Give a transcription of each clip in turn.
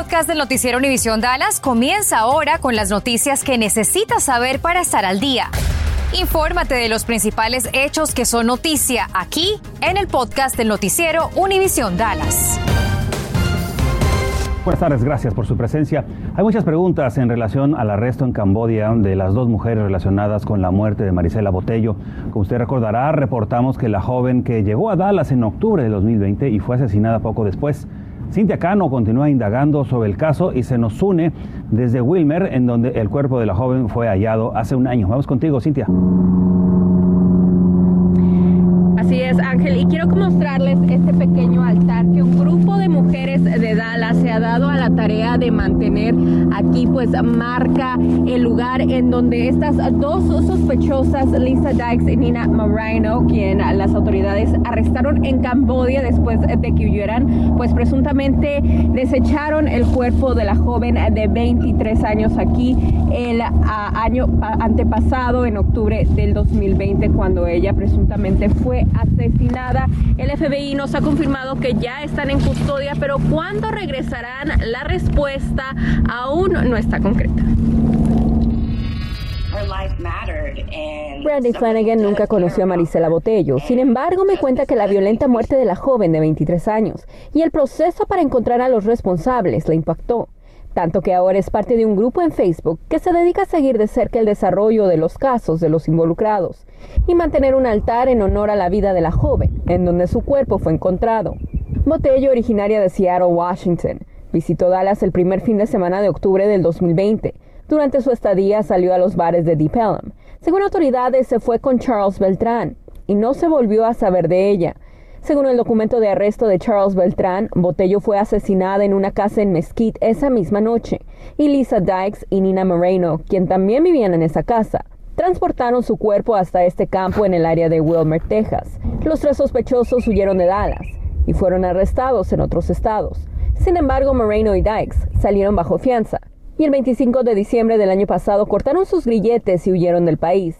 podcast del noticiero Univisión Dallas comienza ahora con las noticias que necesitas saber para estar al día. Infórmate de los principales hechos que son noticia aquí en el podcast del noticiero Univisión Dallas. Buenas tardes, gracias por su presencia. Hay muchas preguntas en relación al arresto en Cambodia de las dos mujeres relacionadas con la muerte de Marisela Botello. Como usted recordará, reportamos que la joven que llegó a Dallas en octubre de 2020 y fue asesinada poco después Cintia Cano continúa indagando sobre el caso y se nos une desde Wilmer, en donde el cuerpo de la joven fue hallado hace un año. Vamos contigo, Cintia. Así es, Ángel, y quiero mostrarles este pequeño altar que un grupo de mujeres de Dallas se ha dado a la tarea de mantener aquí, pues marca el lugar en donde estas dos sospechosas, Lisa Dykes y Nina Moreno, quien las autoridades arrestaron en Cambodia después de que huyeran, pues presuntamente desecharon el cuerpo de la joven de 23 años aquí el año antepasado, en octubre del 2020, cuando ella presuntamente fue asesinada. El FBI nos ha confirmado que ya están en custodia, pero ¿cuándo regresarán? La respuesta aún no está concreta. Brandy Flanagan nunca conoció a Marisela Botello. Sin embargo, me cuenta que la violenta muerte de la joven de 23 años y el proceso para encontrar a los responsables la impactó tanto que ahora es parte de un grupo en Facebook que se dedica a seguir de cerca el desarrollo de los casos de los involucrados y mantener un altar en honor a la vida de la joven, en donde su cuerpo fue encontrado. Botello, originaria de Seattle, Washington, visitó Dallas el primer fin de semana de octubre del 2020. Durante su estadía salió a los bares de Deep Ellum. Según autoridades, se fue con Charles Beltrán y no se volvió a saber de ella. Según el documento de arresto de Charles Beltrán, Botello fue asesinada en una casa en Mesquite esa misma noche, y Lisa Dykes y Nina Moreno, quien también vivían en esa casa, transportaron su cuerpo hasta este campo en el área de Wilmer, Texas. Los tres sospechosos huyeron de Dallas y fueron arrestados en otros estados. Sin embargo, Moreno y Dykes salieron bajo fianza y el 25 de diciembre del año pasado cortaron sus grilletes y huyeron del país.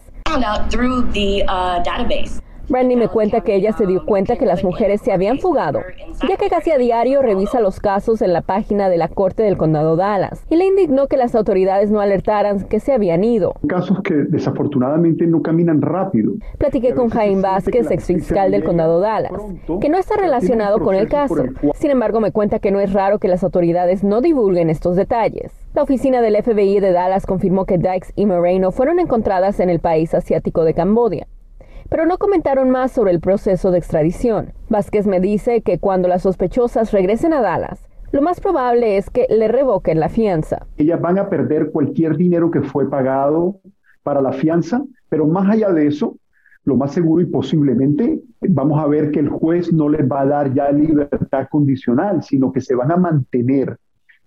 Brandy me cuenta que ella se dio cuenta que las mujeres se habían fugado, ya que casi a diario revisa los casos en la página de la Corte del Condado Dallas, y le indignó que las autoridades no alertaran que se habían ido. Casos que desafortunadamente no caminan rápido. Platiqué con Jaime Vázquez, ex fiscal del Condado Dallas, que no está relacionado con el caso. Sin embargo, me cuenta que no es raro que las autoridades no divulguen estos detalles. La oficina del FBI de Dallas confirmó que Dykes y Moreno fueron encontradas en el país asiático de Cambodia pero no comentaron más sobre el proceso de extradición. Vázquez me dice que cuando las sospechosas regresen a Dallas, lo más probable es que le revoquen la fianza. Ellas van a perder cualquier dinero que fue pagado para la fianza, pero más allá de eso, lo más seguro y posiblemente vamos a ver que el juez no les va a dar ya libertad condicional, sino que se van a mantener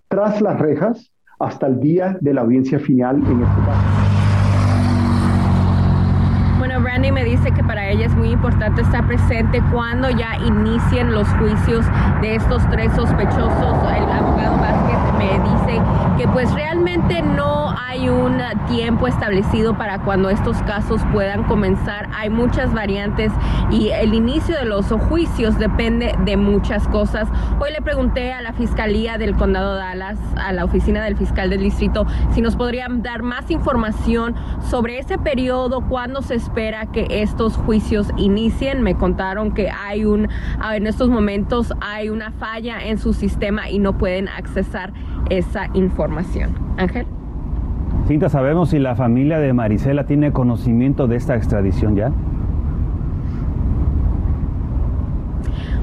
tras las rejas hasta el día de la audiencia final en este caso. Brandy me dice que para ella es muy importante estar presente cuando ya inicien los juicios de estos tres sospechosos. El abogado Vázquez me dice que pues realmente no tiempo establecido para cuando estos casos puedan comenzar. Hay muchas variantes y el inicio de los juicios depende de muchas cosas. Hoy le pregunté a la Fiscalía del Condado de Dallas, a la oficina del fiscal del distrito, si nos podrían dar más información sobre ese periodo, cuándo se espera que estos juicios inicien. Me contaron que hay un, en estos momentos hay una falla en su sistema y no pueden accesar esa información. Ángel. Cinta, ¿sabemos si la familia de Marisela tiene conocimiento de esta extradición ya?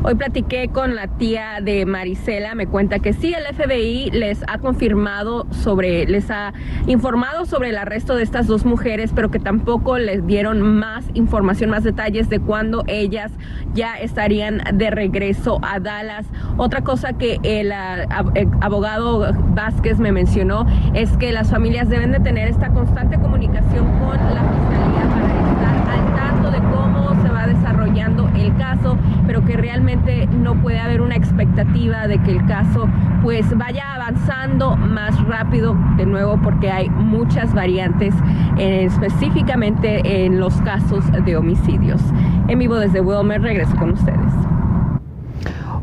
Hoy platiqué con la tía de Marisela, me cuenta que sí, el FBI les ha confirmado sobre, les ha informado sobre el arresto de estas dos mujeres, pero que tampoco les dieron más información, más detalles de cuándo ellas ya estarían de regreso a Dallas. Otra cosa que el, el abogado Vázquez me mencionó es que las familias deben de tener esta constante comunicación con la fiscalía para estar al tanto de cómo se va desarrollando el caso, pero que realmente no puede haber una expectativa de que el caso pues vaya avanzando más rápido de nuevo porque hay muchas variantes eh, específicamente en los casos de homicidios. En vivo desde Wilmer regreso con ustedes.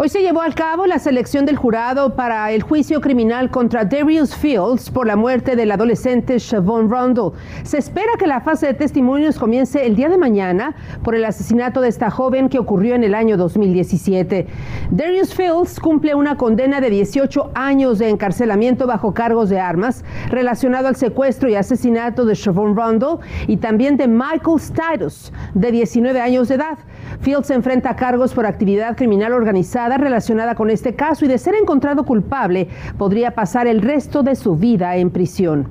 Hoy se llevó a cabo la selección del jurado para el juicio criminal contra Darius Fields por la muerte del adolescente Siobhan Rundle. Se espera que la fase de testimonios comience el día de mañana por el asesinato de esta joven que ocurrió en el año 2017. Darius Fields cumple una condena de 18 años de encarcelamiento bajo cargos de armas relacionado al secuestro y asesinato de Siobhan Rundle y también de Michael Status, de 19 años de edad. Fields se enfrenta a cargos por actividad criminal organizada relacionada con este caso y de ser encontrado culpable podría pasar el resto de su vida en prisión.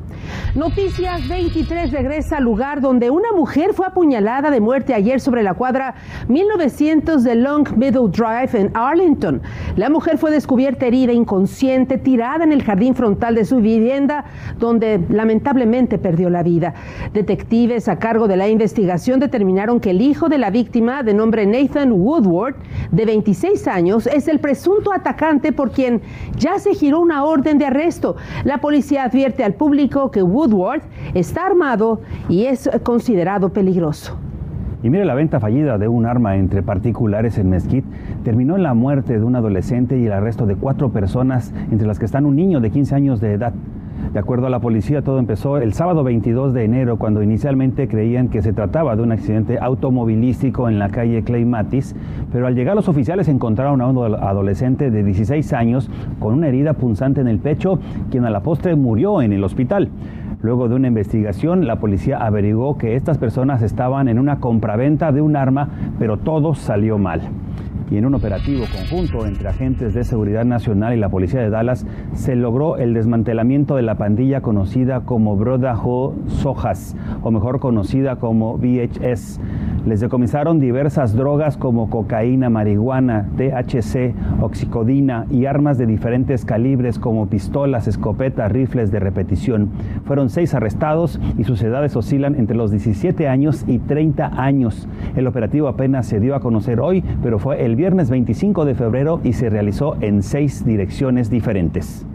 Noticias 23 regresa al lugar donde una mujer fue apuñalada de muerte ayer sobre la cuadra 1900 de Long Meadow Drive en Arlington. La mujer fue descubierta herida, inconsciente, tirada en el jardín frontal de su vivienda, donde lamentablemente perdió la vida. Detectives a cargo de la investigación determinaron que el hijo de la víctima, de nombre Nathan Woodward, de 26 años, es el presunto atacante por quien ya se giró una orden de arresto. La policía advierte al público que Woodward está armado y es considerado peligroso. Y mire, la venta fallida de un arma entre particulares en Mesquite terminó en la muerte de un adolescente y el arresto de cuatro personas, entre las que están un niño de 15 años de edad. De acuerdo a la policía, todo empezó el sábado 22 de enero, cuando inicialmente creían que se trataba de un accidente automovilístico en la calle Clay Matis, pero al llegar los oficiales encontraron a un adolescente de 16 años con una herida punzante en el pecho, quien a la postre murió en el hospital. Luego de una investigación, la policía averiguó que estas personas estaban en una compraventa de un arma, pero todo salió mal y en un operativo conjunto entre agentes de seguridad nacional y la policía de Dallas se logró el desmantelamiento de la pandilla conocida como Brotherhood Sojas, o mejor conocida como VHS. Les decomisaron diversas drogas como cocaína, marihuana, THC, oxicodina y armas de diferentes calibres como pistolas, escopetas, rifles de repetición. Fueron seis arrestados y sus edades oscilan entre los 17 años y 30 años. El operativo apenas se dio a conocer hoy, pero fue el viernes 25 de febrero y se realizó en seis direcciones diferentes.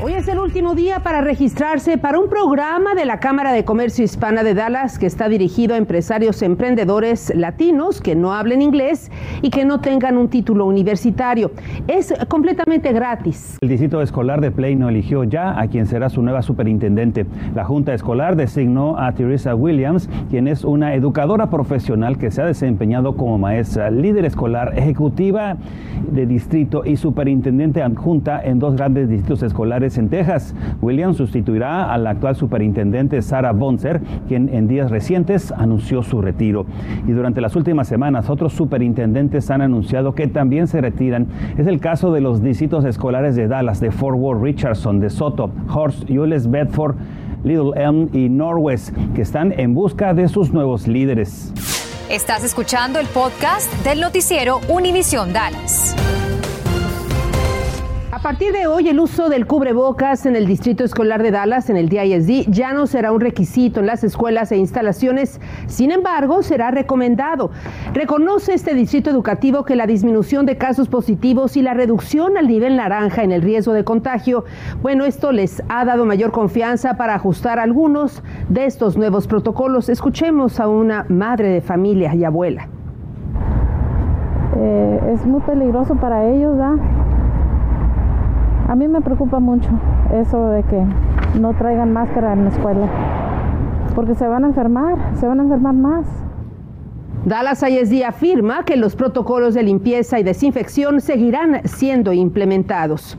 Hoy es el último día para registrarse para un programa de la Cámara de Comercio Hispana de Dallas que está dirigido a empresarios emprendedores latinos que no hablen inglés y que no tengan un título universitario. Es completamente gratis. El distrito escolar de Plano eligió ya a quien será su nueva superintendente. La Junta Escolar designó a Teresa Williams, quien es una educadora profesional que se ha desempeñado como maestra, líder escolar, ejecutiva de distrito y superintendente adjunta en dos grandes distritos escolares en Texas. Williams sustituirá a la actual superintendente Sarah Bonser, quien en días recientes anunció su retiro. Y durante las últimas semanas otros superintendentes han anunciado que también se retiran. Es el caso de los distritos escolares de Dallas, de Fort Worth, Richardson, de Soto, Horst, Yules, Bedford, Little Elm y Norwest, que están en busca de sus nuevos líderes. Estás escuchando el podcast del noticiero Univisión Dallas. A partir de hoy, el uso del cubrebocas en el Distrito Escolar de Dallas, en el DISD, ya no será un requisito en las escuelas e instalaciones. Sin embargo, será recomendado. Reconoce este distrito educativo que la disminución de casos positivos y la reducción al nivel naranja en el riesgo de contagio, bueno, esto les ha dado mayor confianza para ajustar algunos de estos nuevos protocolos. Escuchemos a una madre de familia y abuela. Eh, es muy peligroso para ellos, ¿verdad? A mí me preocupa mucho eso de que no traigan máscara en la escuela, porque se van a enfermar, se van a enfermar más. Dallas ISD afirma que los protocolos de limpieza y desinfección seguirán siendo implementados.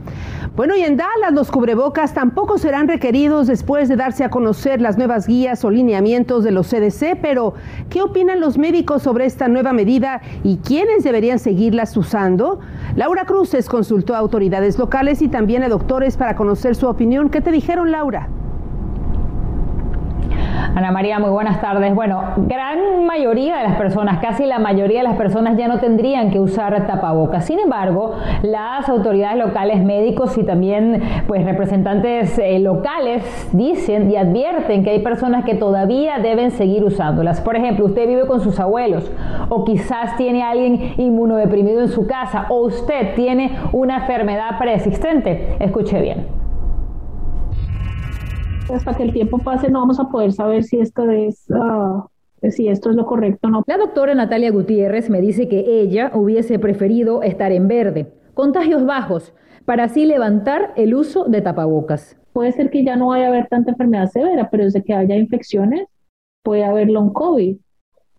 Bueno, y en Dallas los cubrebocas tampoco serán requeridos después de darse a conocer las nuevas guías o lineamientos de los CDC, pero ¿qué opinan los médicos sobre esta nueva medida y quiénes deberían seguirlas usando? Laura Cruces consultó a autoridades locales y también a doctores para conocer su opinión. ¿Qué te dijeron, Laura? Ana María, muy buenas tardes. Bueno, gran mayoría de las personas, casi la mayoría de las personas ya no tendrían que usar tapabocas. Sin embargo, las autoridades locales, médicos y también pues representantes eh, locales dicen y advierten que hay personas que todavía deben seguir usándolas. Por ejemplo, usted vive con sus abuelos o quizás tiene alguien inmunodeprimido en su casa o usted tiene una enfermedad preexistente. Escuche bien hasta que el tiempo pase no vamos a poder saber si esto es, ah, si esto es lo correcto o no. La doctora Natalia Gutiérrez me dice que ella hubiese preferido estar en verde, contagios bajos, para así levantar el uso de tapabocas. Puede ser que ya no vaya a haber tanta enfermedad severa, pero desde que haya infecciones puede haber long COVID.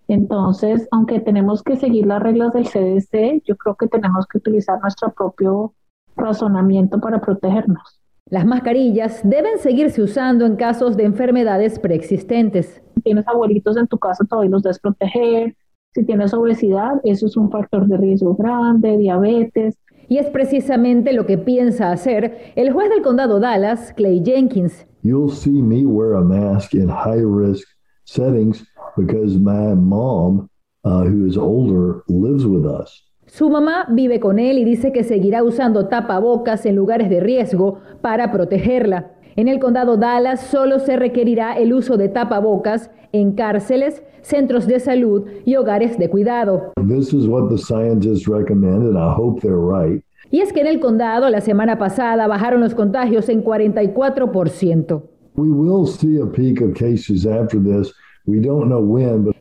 Entonces, aunque tenemos que seguir las reglas del CDC, yo creo que tenemos que utilizar nuestro propio razonamiento para protegernos. Las mascarillas deben seguirse usando en casos de enfermedades preexistentes. Si tienes abuelitos en tu casa, todavía los debes proteger. Si tienes obesidad, eso es un factor de riesgo grande, diabetes. Y es precisamente lo que piensa hacer el juez del condado Dallas, Clay Jenkins. You'll see me wear a mask in high risk settings because my mom, uh, who is older, lives with us. Su mamá vive con él y dice que seguirá usando tapabocas en lugares de riesgo para protegerla. En el condado Dallas solo se requerirá el uso de tapabocas en cárceles, centros de salud y hogares de cuidado. This is what the scientists recommend, and I hope they're right. Y es que en el condado la semana pasada bajaron los contagios en 44%. We will see a peak of cases after this.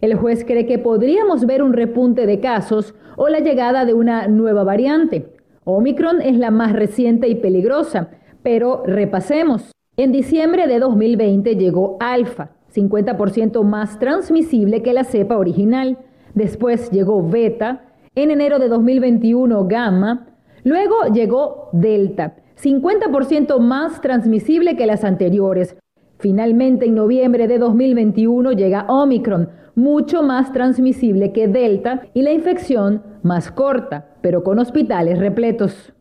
El juez cree que podríamos ver un repunte de casos o la llegada de una nueva variante. Omicron es la más reciente y peligrosa, pero repasemos. En diciembre de 2020 llegó Alfa, 50% más transmisible que la cepa original. Después llegó Beta. En enero de 2021 Gamma. Luego llegó Delta, 50% más transmisible que las anteriores. Finalmente, en noviembre de 2021 llega Omicron, mucho más transmisible que Delta y la infección más corta, pero con hospitales repletos.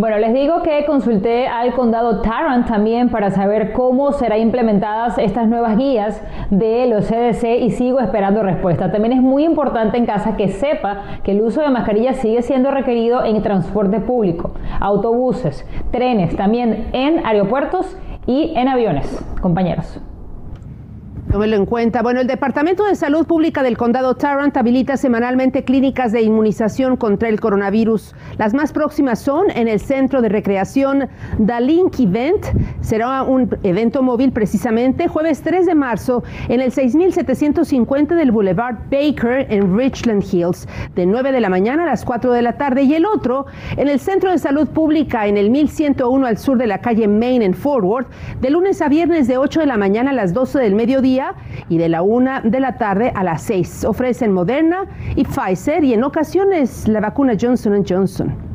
Bueno, les digo que consulté al condado Tarrant también para saber cómo serán implementadas estas nuevas guías de los CDC y sigo esperando respuesta. También es muy importante en casa que sepa que el uso de mascarillas sigue siendo requerido en transporte público, autobuses, trenes, también en aeropuertos y en aviones, compañeros. Tómelo en cuenta. Bueno, el Departamento de Salud Pública del Condado Tarrant habilita semanalmente clínicas de inmunización contra el coronavirus. Las más próximas son en el Centro de Recreación Dalink Event. Será un evento móvil precisamente jueves 3 de marzo en el 6750 del Boulevard Baker en Richland Hills, de 9 de la mañana a las 4 de la tarde. Y el otro en el Centro de Salud Pública en el 1101 al sur de la calle Main en Fort Worth, de lunes a viernes de 8 de la mañana a las 12 del mediodía y de la una de la tarde a las 6. Ofrecen Moderna y Pfizer y en ocasiones la vacuna Johnson Johnson.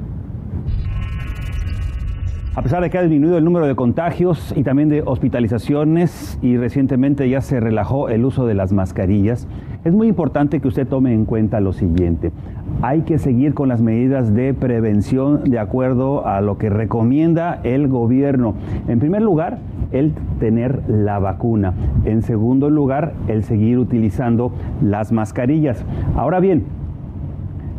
A pesar de que ha disminuido el número de contagios y también de hospitalizaciones y recientemente ya se relajó el uso de las mascarillas, es muy importante que usted tome en cuenta lo siguiente. Hay que seguir con las medidas de prevención de acuerdo a lo que recomienda el gobierno. En primer lugar, el tener la vacuna. En segundo lugar, el seguir utilizando las mascarillas. Ahora bien,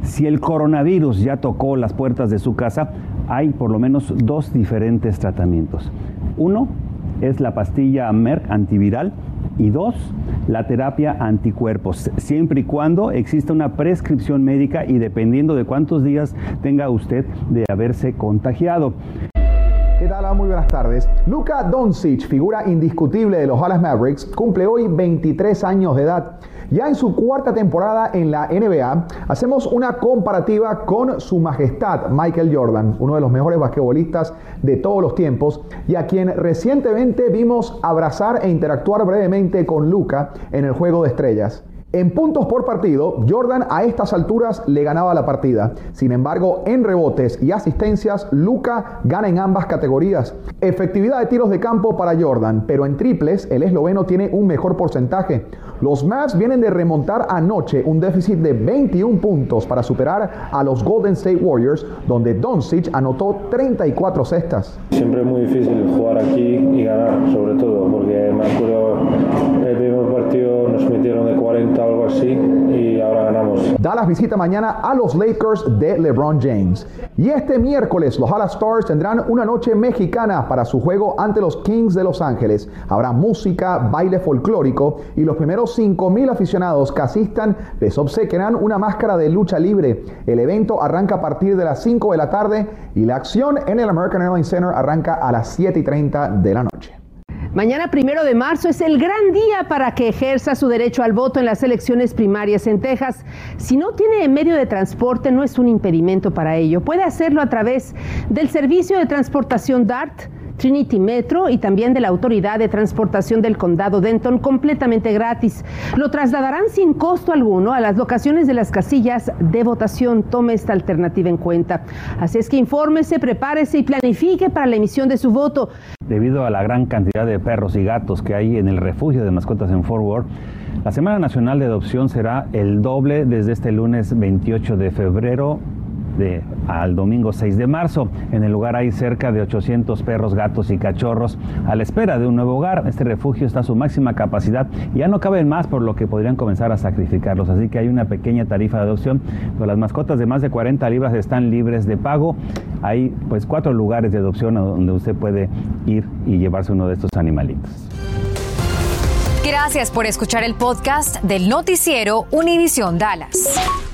si el coronavirus ya tocó las puertas de su casa, hay por lo menos dos diferentes tratamientos. Uno es la pastilla Merck antiviral y dos, la terapia anticuerpos, siempre y cuando exista una prescripción médica y dependiendo de cuántos días tenga usted de haberse contagiado. ¿Qué tal? Muy buenas tardes. Luka Doncic, figura indiscutible de los Dallas Mavericks, cumple hoy 23 años de edad. Ya en su cuarta temporada en la NBA, hacemos una comparativa con su majestad Michael Jordan, uno de los mejores basquetbolistas de todos los tiempos, y a quien recientemente vimos abrazar e interactuar brevemente con Luka en el Juego de Estrellas. En puntos por partido, Jordan a estas alturas le ganaba la partida. Sin embargo, en rebotes y asistencias, Luca gana en ambas categorías. Efectividad de tiros de campo para Jordan, pero en triples el esloveno tiene un mejor porcentaje. Los Mavs vienen de remontar anoche un déficit de 21 puntos para superar a los Golden State Warriors, donde Doncic anotó 34 cestas. Siempre es muy difícil jugar aquí y ganar, sobre todo, porque me acuerdo el primer partido nos metieron de 40 algo así y ahora ganamos. Dallas visita mañana a los Lakers de LeBron James. Y este miércoles los Dallas Stars tendrán una noche mexicana para su juego ante los Kings de Los Ángeles. Habrá música, baile folclórico y los primeros 5.000 aficionados que asistan les obsequiarán una máscara de lucha libre. El evento arranca a partir de las 5 de la tarde y la acción en el American Airlines Center arranca a las 7 y 30 de la noche. Mañana primero de marzo es el gran día para que ejerza su derecho al voto en las elecciones primarias en Texas. Si no tiene medio de transporte, no es un impedimento para ello. Puede hacerlo a través del servicio de transportación DART Trinity Metro y también de la Autoridad de Transportación del Condado Denton completamente gratis. Lo trasladarán sin costo alguno a las locaciones de las casillas de votación. Tome esta alternativa en cuenta. Así es que infórmese, prepárese y planifique para la emisión de su voto. Debido a la gran cantidad de perros y gatos que hay en el refugio de mascotas en Fort Worth, la Semana Nacional de Adopción será el doble desde este lunes 28 de febrero al domingo 6 de marzo. En el lugar hay cerca de 800 perros, gatos y cachorros a la espera de un nuevo hogar. Este refugio está a su máxima capacidad y ya no caben más, por lo que podrían comenzar a sacrificarlos. Así que hay una pequeña tarifa de adopción, pero las mascotas de más de 40 libras están libres de pago. Hay pues cuatro lugares de adopción donde usted puede ir y llevarse uno de estos animalitos. Gracias por escuchar el podcast del noticiero Univisión Dallas.